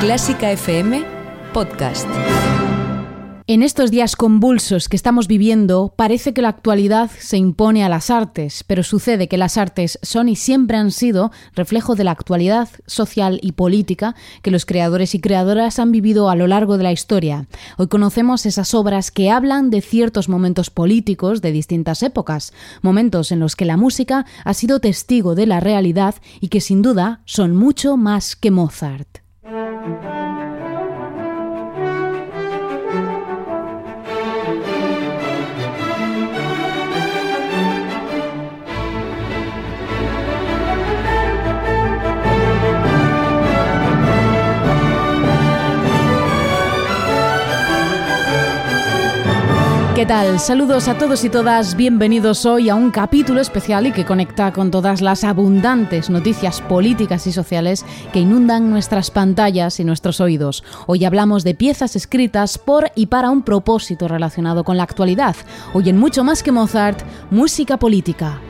Clásica FM Podcast. En estos días convulsos que estamos viviendo, parece que la actualidad se impone a las artes, pero sucede que las artes son y siempre han sido reflejo de la actualidad social y política que los creadores y creadoras han vivido a lo largo de la historia. Hoy conocemos esas obras que hablan de ciertos momentos políticos de distintas épocas, momentos en los que la música ha sido testigo de la realidad y que sin duda son mucho más que Mozart. Thank you. ¿Qué tal? Saludos a todos y todas, bienvenidos hoy a un capítulo especial y que conecta con todas las abundantes noticias políticas y sociales que inundan nuestras pantallas y nuestros oídos. Hoy hablamos de piezas escritas por y para un propósito relacionado con la actualidad. Hoy en mucho más que Mozart, música política.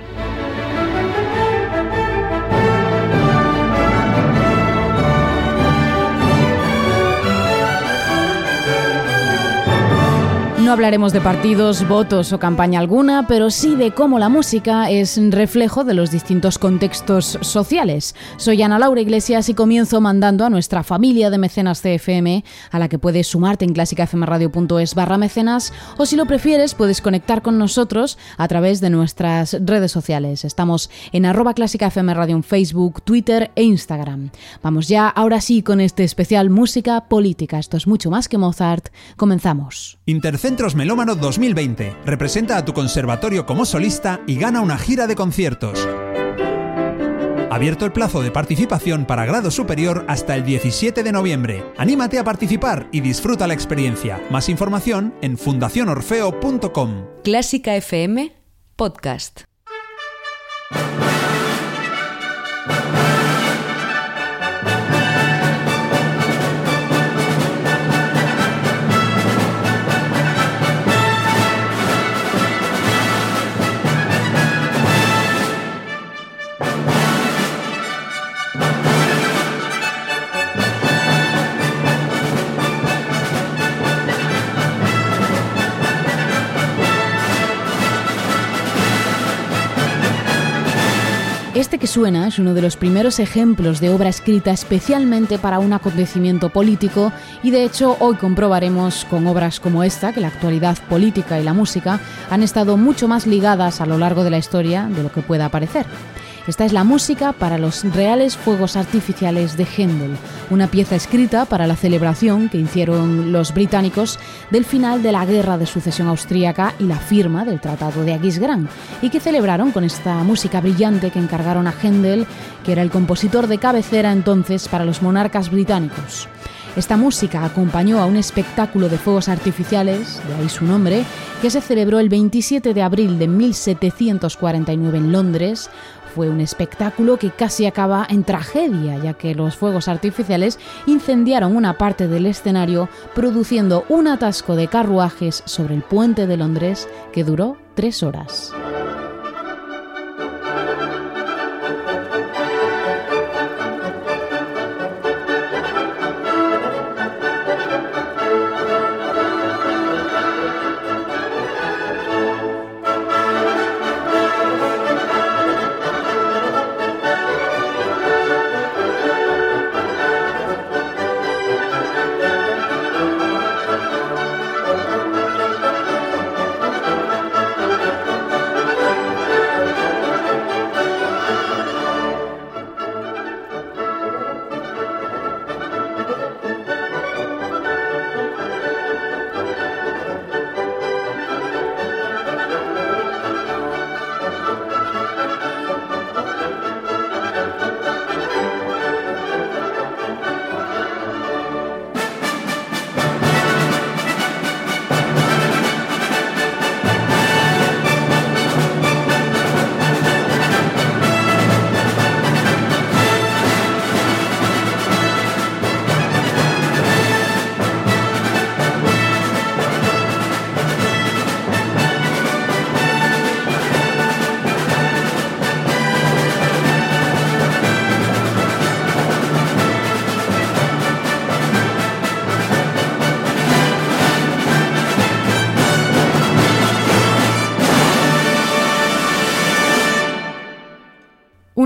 No hablaremos de partidos, votos o campaña alguna, pero sí de cómo la música es reflejo de los distintos contextos sociales. Soy Ana Laura Iglesias y comienzo mandando a nuestra familia de mecenas CFM, a la que puedes sumarte en clásicafmradio.es barra mecenas, o si lo prefieres puedes conectar con nosotros a través de nuestras redes sociales. Estamos en arroba clásicafmradio en Facebook, Twitter e Instagram. Vamos ya, ahora sí, con este especial Música Política. Esto es mucho más que Mozart. Comenzamos. Centros Melómano 2020. Representa a tu conservatorio como solista y gana una gira de conciertos. Abierto el plazo de participación para grado superior hasta el 17 de noviembre. Anímate a participar y disfruta la experiencia. Más información en fundacionorfeo.com. Clásica FM Podcast. Este que suena es uno de los primeros ejemplos de obra escrita especialmente para un acontecimiento político y de hecho hoy comprobaremos con obras como esta que la actualidad política y la música han estado mucho más ligadas a lo largo de la historia de lo que pueda parecer. Esta es la música para los reales fuegos artificiales de Händel, una pieza escrita para la celebración que hicieron los británicos del final de la Guerra de Sucesión Austríaca y la firma del Tratado de Aquisgrán, y que celebraron con esta música brillante que encargaron a Händel, que era el compositor de cabecera entonces para los monarcas británicos. Esta música acompañó a un espectáculo de fuegos artificiales, de ahí su nombre, que se celebró el 27 de abril de 1749 en Londres, fue un espectáculo que casi acaba en tragedia, ya que los fuegos artificiales incendiaron una parte del escenario, produciendo un atasco de carruajes sobre el puente de Londres que duró tres horas.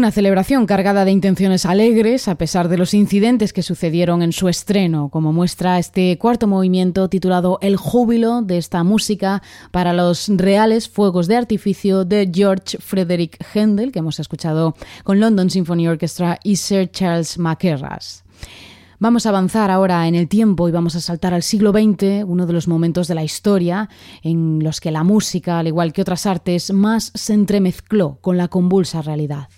Una celebración cargada de intenciones alegres a pesar de los incidentes que sucedieron en su estreno, como muestra este cuarto movimiento titulado El júbilo de esta música para los reales fuegos de artificio de George Frederick Handel, que hemos escuchado con London Symphony Orchestra y Sir Charles Mackerras. Vamos a avanzar ahora en el tiempo y vamos a saltar al siglo XX, uno de los momentos de la historia en los que la música, al igual que otras artes, más se entremezcló con la convulsa realidad.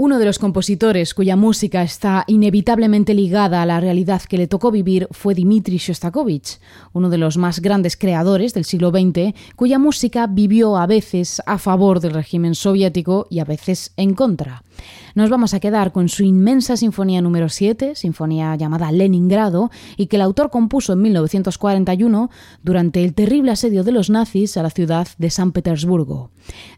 Uno de los compositores cuya música está inevitablemente ligada a la realidad que le tocó vivir fue Dmitri Shostakovich, uno de los más grandes creadores del siglo XX, cuya música vivió a veces a favor del régimen soviético y a veces en contra. Nos vamos a quedar con su inmensa sinfonía número 7, sinfonía llamada Leningrado, y que el autor compuso en 1941 durante el terrible asedio de los nazis a la ciudad de San Petersburgo.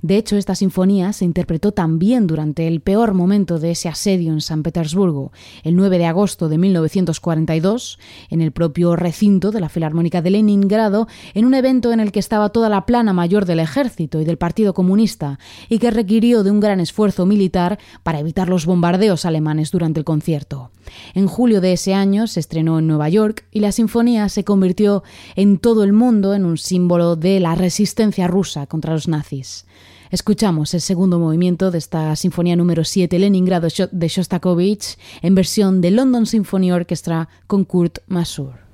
De hecho, esta sinfonía se interpretó también durante el peor momento de ese asedio en San Petersburgo, el 9 de agosto de 1942, en el propio recinto de la Filarmónica de Leningrado, en un evento en el que estaba toda la plana mayor del ejército y del Partido Comunista, y que requirió de un gran esfuerzo militar para evitar los bombardeos alemanes durante el concierto. En julio de ese año se estrenó en Nueva York y la sinfonía se convirtió en todo el mundo en un símbolo de la resistencia rusa contra los nazis. Escuchamos el segundo movimiento de esta Sinfonía número 7 Leningrado de Shostakovich en versión de London Symphony Orchestra con Kurt Masur.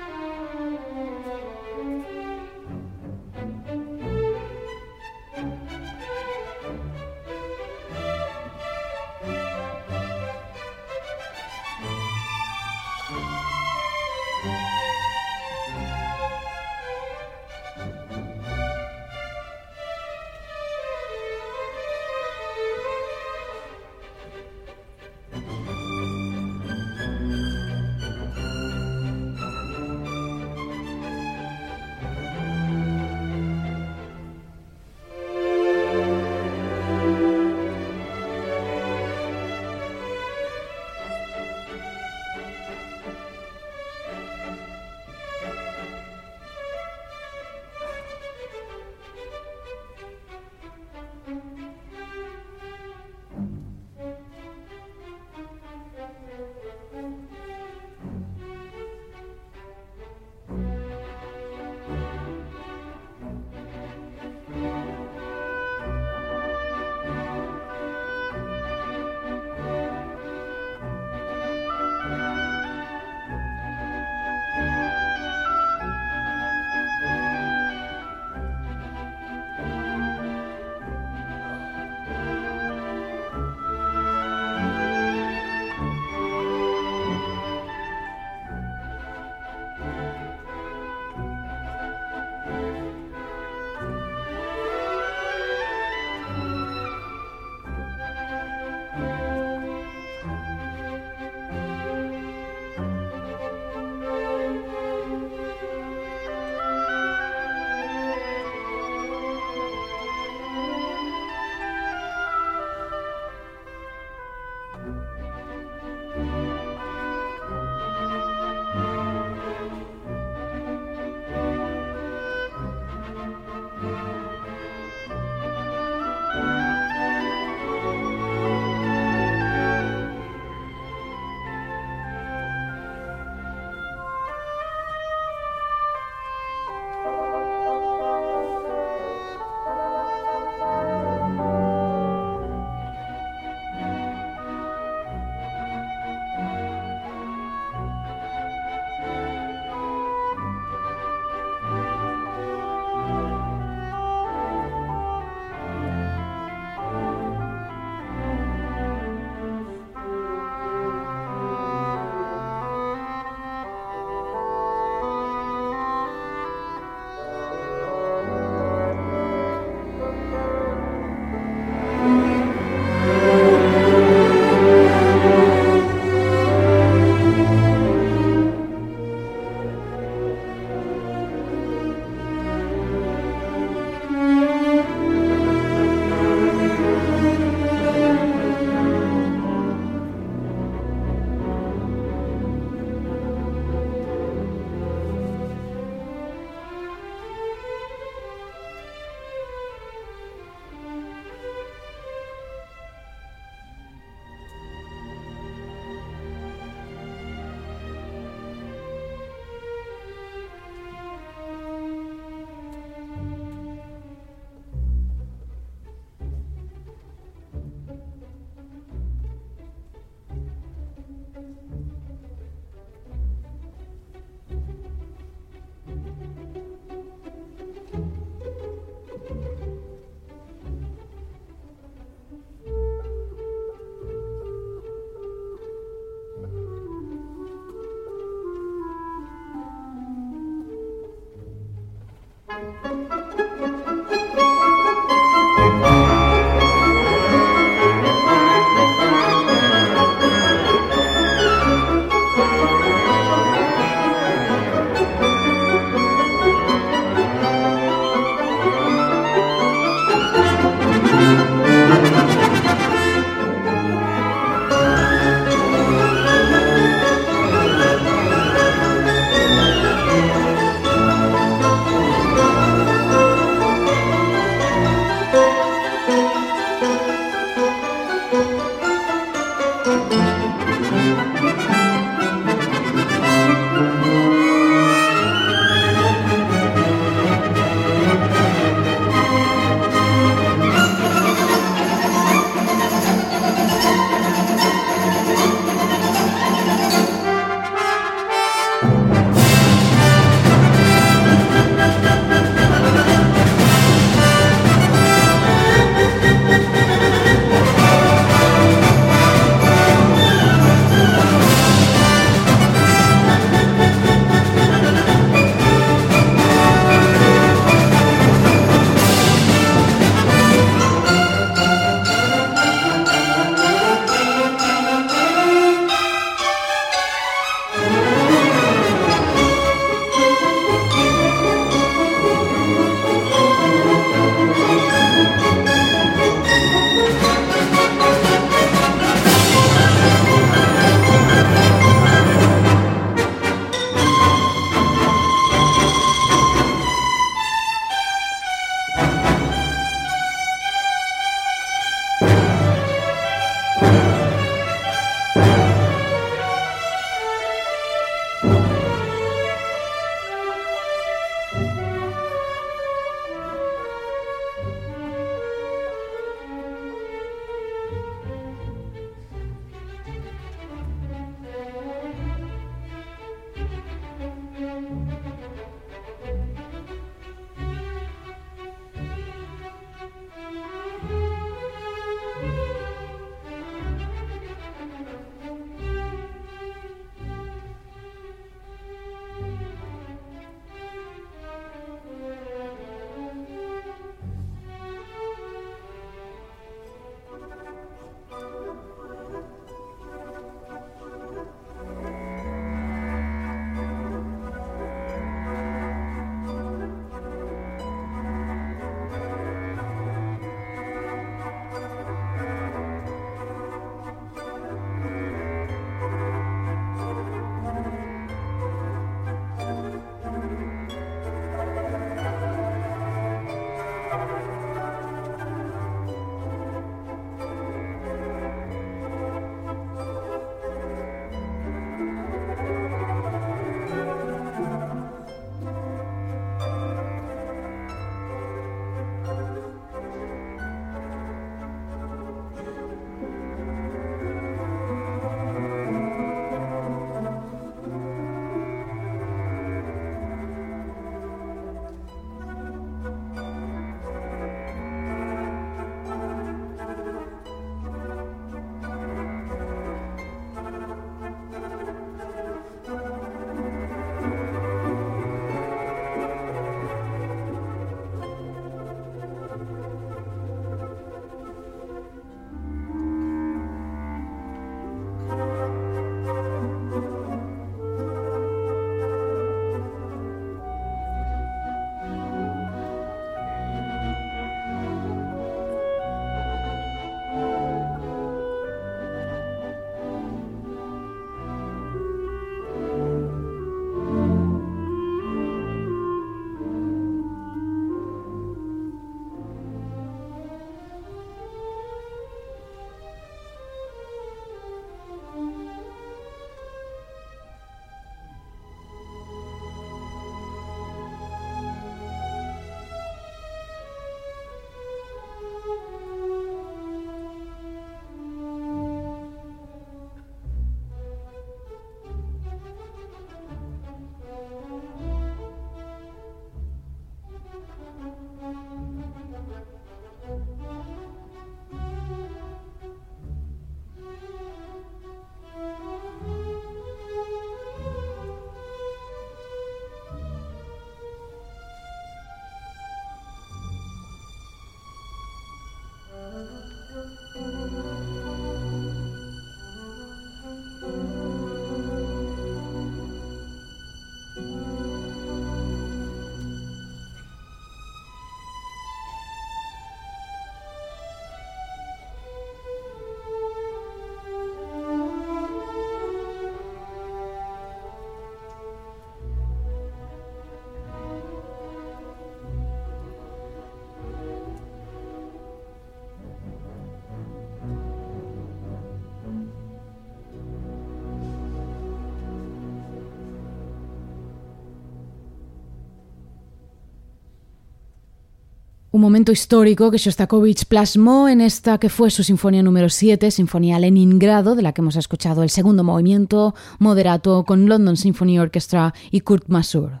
Un momento histórico que Shostakovich plasmó en esta que fue su sinfonía número 7, Sinfonía Leningrado, de la que hemos escuchado el segundo movimiento, moderato con London Symphony Orchestra y Kurt Masur.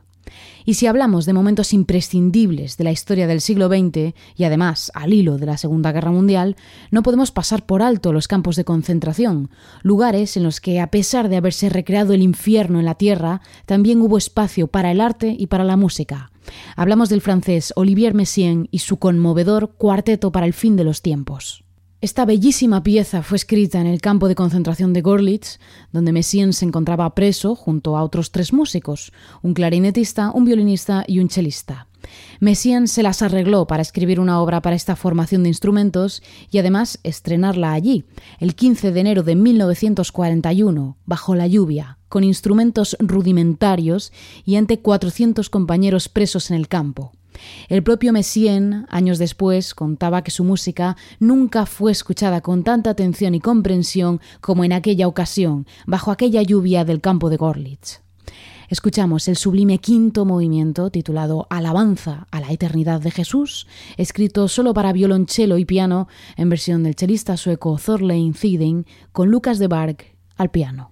Y si hablamos de momentos imprescindibles de la historia del siglo XX y además al hilo de la Segunda Guerra Mundial, no podemos pasar por alto los campos de concentración, lugares en los que, a pesar de haberse recreado el infierno en la tierra, también hubo espacio para el arte y para la música. Hablamos del francés Olivier Messiaen y su conmovedor Cuarteto para el fin de los tiempos. Esta bellísima pieza fue escrita en el campo de concentración de Gorlitz, donde Messiaen se encontraba preso junto a otros tres músicos, un clarinetista, un violinista y un chelista. Messiaen se las arregló para escribir una obra para esta formación de instrumentos y además estrenarla allí, el 15 de enero de 1941, bajo la lluvia, con instrumentos rudimentarios y ante 400 compañeros presos en el campo. El propio Messien, años después, contaba que su música nunca fue escuchada con tanta atención y comprensión como en aquella ocasión, bajo aquella lluvia del campo de Gorlitz. Escuchamos el sublime quinto movimiento titulado Alabanza a la Eternidad de Jesús, escrito solo para violonchelo y piano en versión del chelista sueco Thorlein Thiden con Lucas de Barg al piano.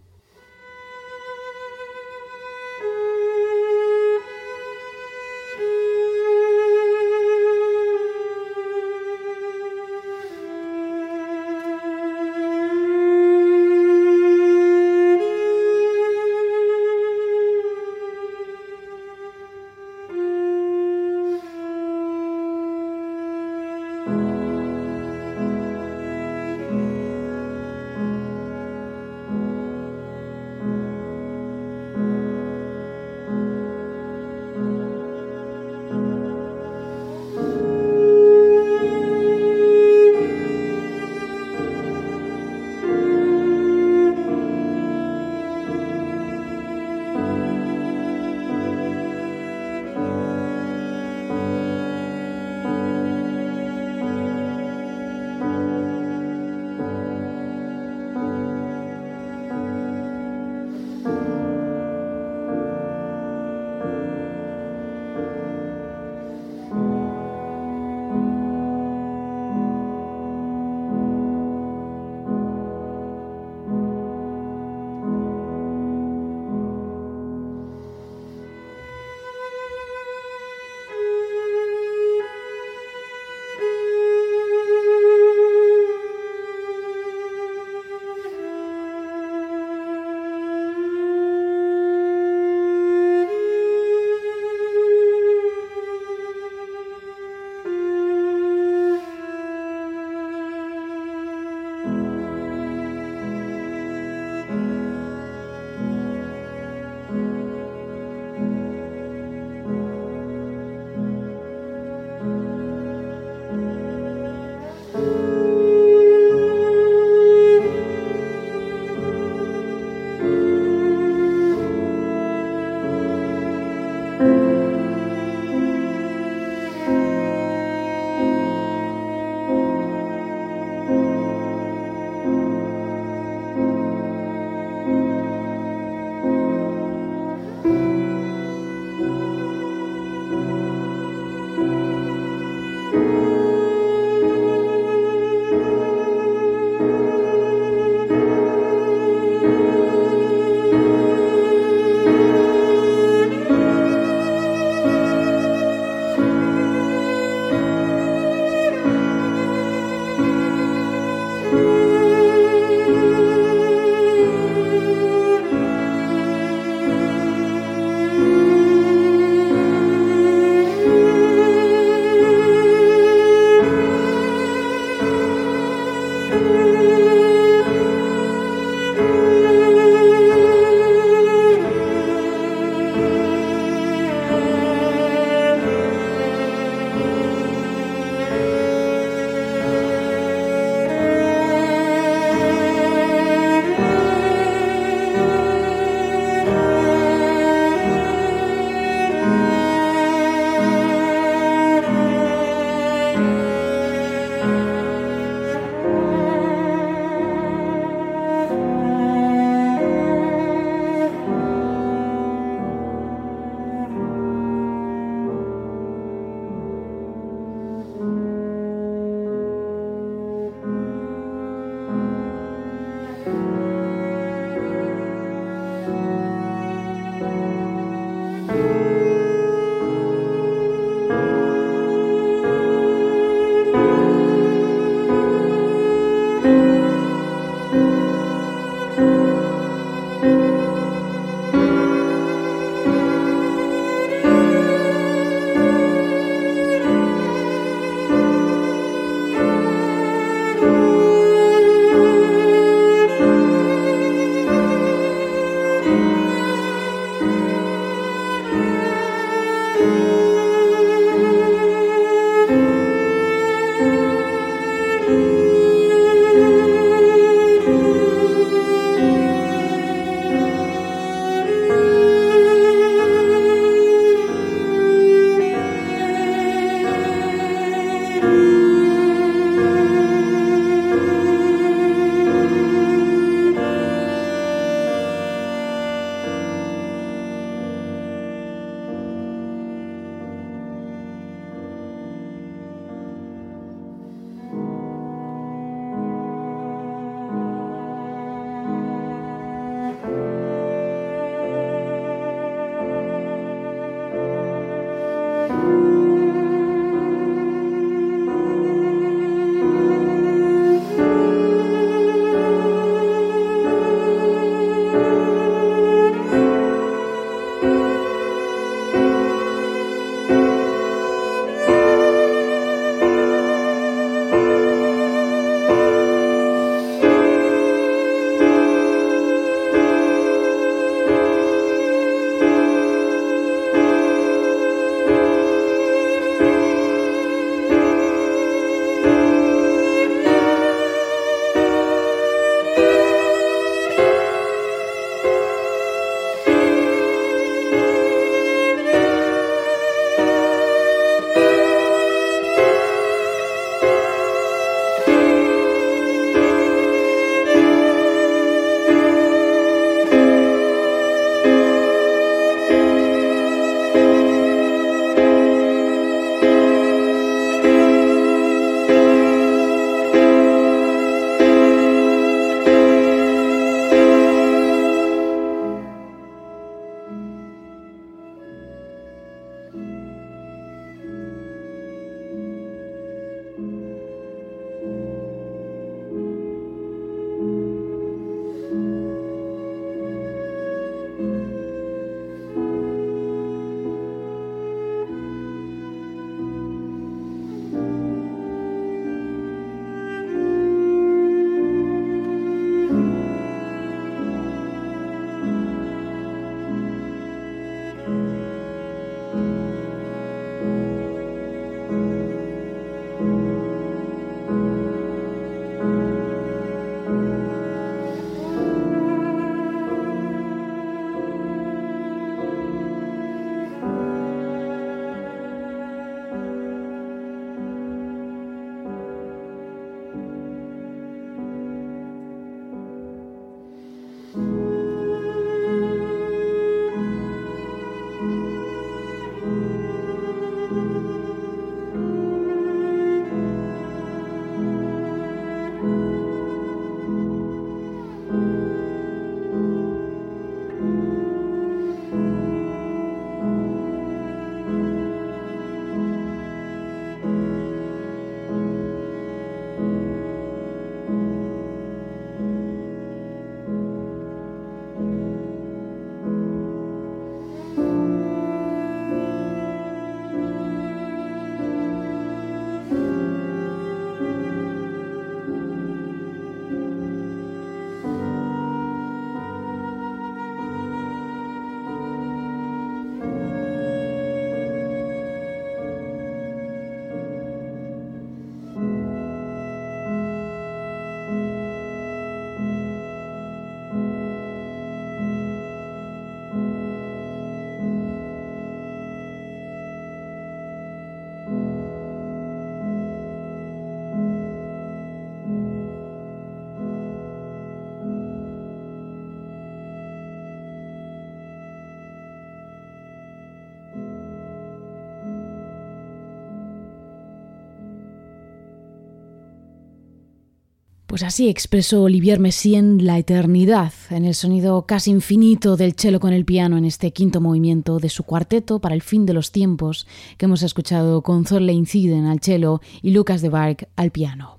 Pues así expresó Olivier Messiaen la eternidad en el sonido casi infinito del cello con el piano en este quinto movimiento de su cuarteto para el fin de los tiempos que hemos escuchado con Zorle Inciden al cello y Lucas de Barg al piano.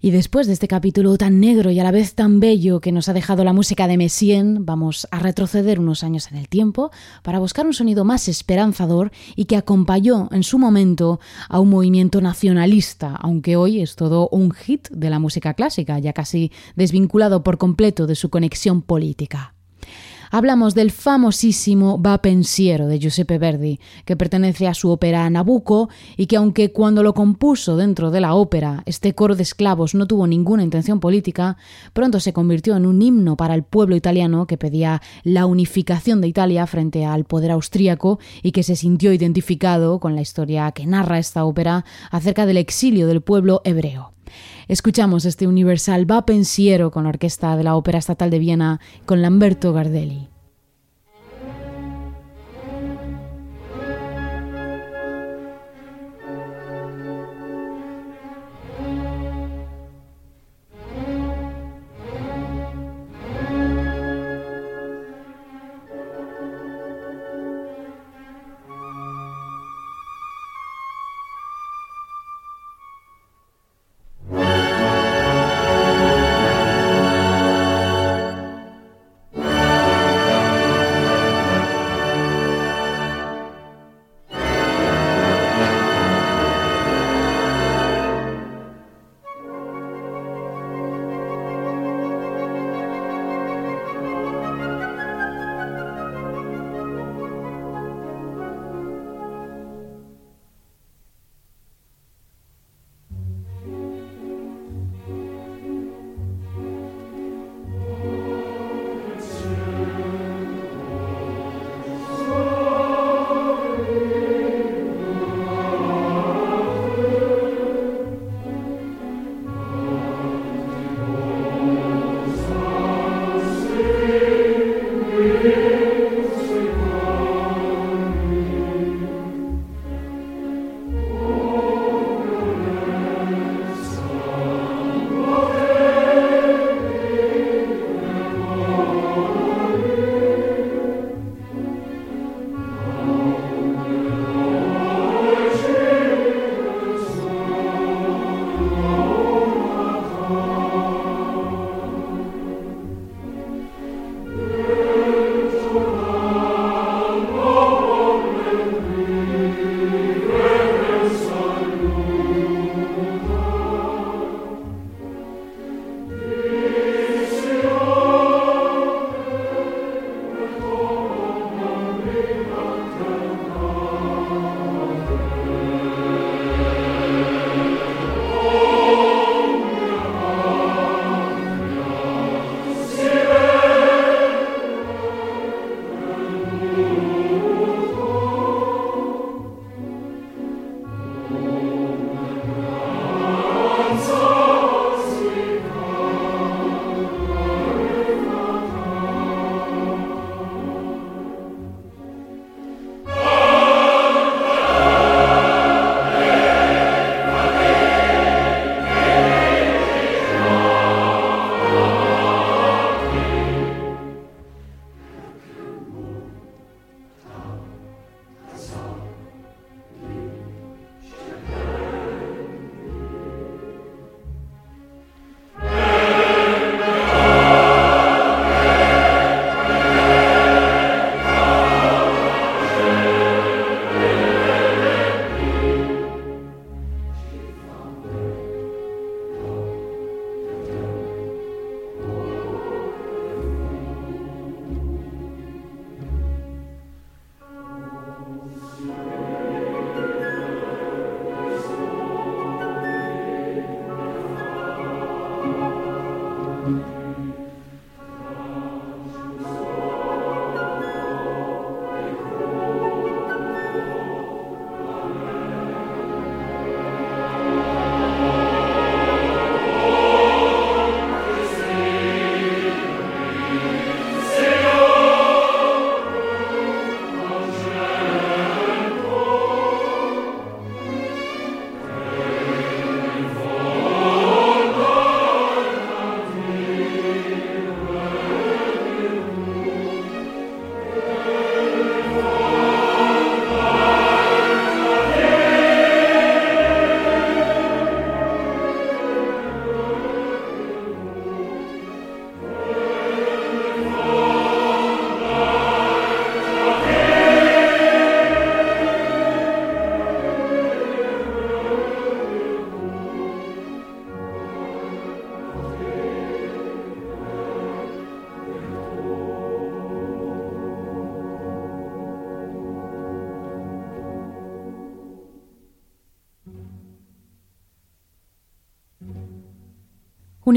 Y después de este capítulo tan negro y a la vez tan bello que nos ha dejado la música de Messien, vamos a retroceder unos años en el tiempo para buscar un sonido más esperanzador y que acompañó en su momento a un movimiento nacionalista, aunque hoy es todo un hit de la música clásica, ya casi desvinculado por completo de su conexión política. Hablamos del famosísimo Va pensiero de Giuseppe Verdi, que pertenece a su ópera Nabucco y que aunque cuando lo compuso dentro de la ópera este coro de esclavos no tuvo ninguna intención política, pronto se convirtió en un himno para el pueblo italiano que pedía la unificación de Italia frente al poder austríaco y que se sintió identificado con la historia que narra esta ópera acerca del exilio del pueblo hebreo. Escuchamos este universal va pensiero con la orquesta de la Ópera Estatal de Viena con Lamberto Gardelli.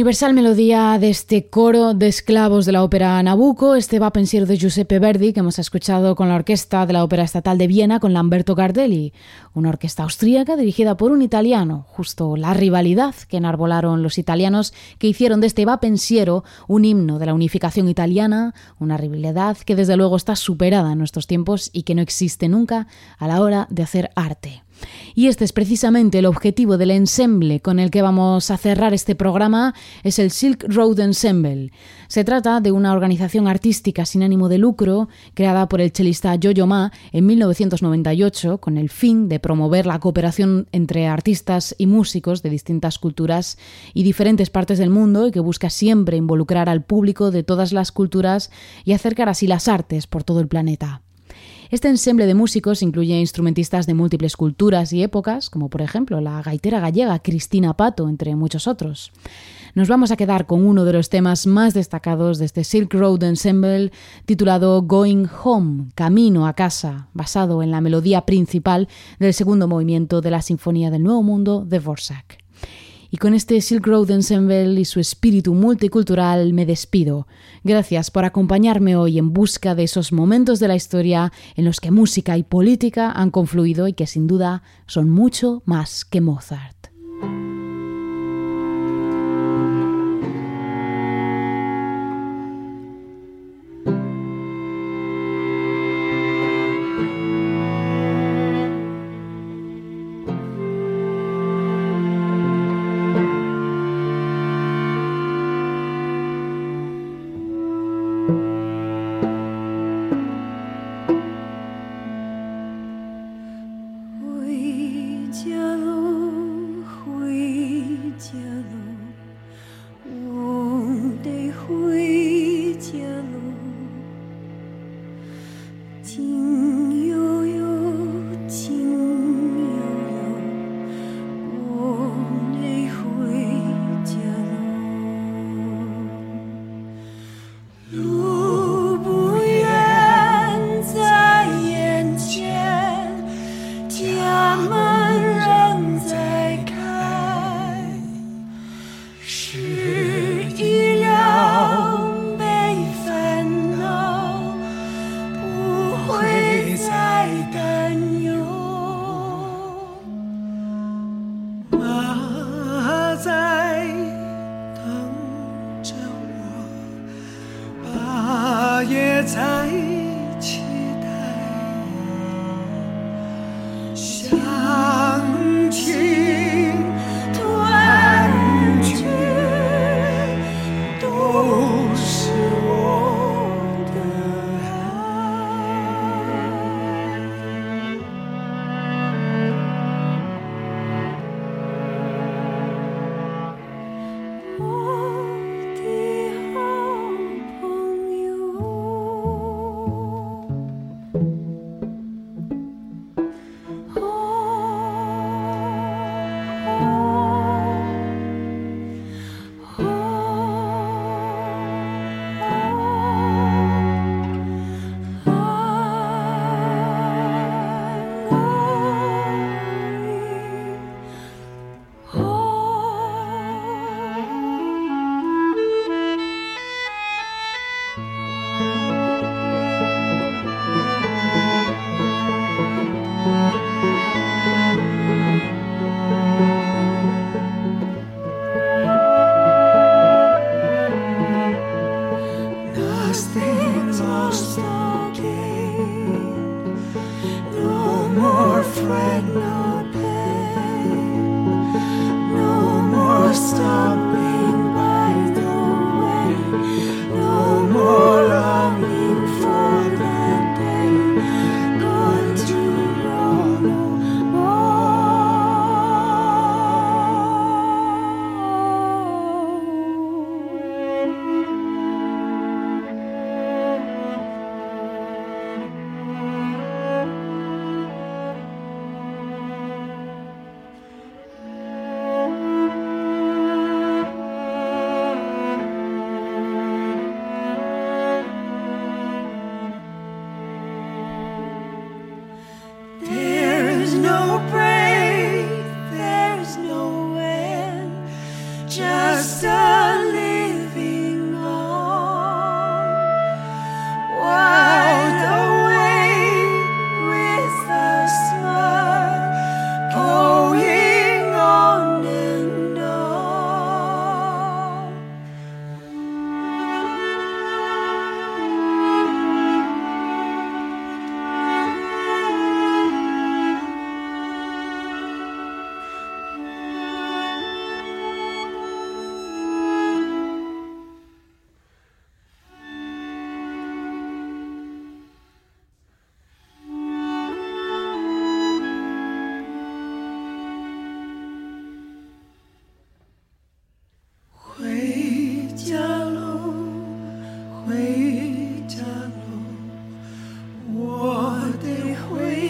Universal melodía de este coro de esclavos de la ópera Nabucco, este va pensiero de Giuseppe Verdi que hemos escuchado con la orquesta de la Ópera Estatal de Viena con Lamberto Gardelli, una orquesta austríaca dirigida por un italiano, justo la rivalidad que enarbolaron los italianos que hicieron de este va pensiero un himno de la unificación italiana, una rivalidad que desde luego está superada en nuestros tiempos y que no existe nunca a la hora de hacer arte. Y este es precisamente el objetivo del ensemble con el que vamos a cerrar este programa, es el Silk Road Ensemble. Se trata de una organización artística sin ánimo de lucro creada por el chelista Yo-Yo Ma en 1998 con el fin de promover la cooperación entre artistas y músicos de distintas culturas y diferentes partes del mundo y que busca siempre involucrar al público de todas las culturas y acercar así las artes por todo el planeta. Este ensemble de músicos incluye instrumentistas de múltiples culturas y épocas, como por ejemplo la gaitera gallega Cristina Pato, entre muchos otros. Nos vamos a quedar con uno de los temas más destacados de este Silk Road Ensemble, titulado Going Home, Camino a casa, basado en la melodía principal del segundo movimiento de la Sinfonía del Nuevo Mundo de Vorsak. Y con este Silk Road Ensemble y su espíritu multicultural me despido. Gracias por acompañarme hoy en busca de esos momentos de la historia en los que música y política han confluido y que sin duda son mucho más que Mozart.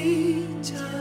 Peter.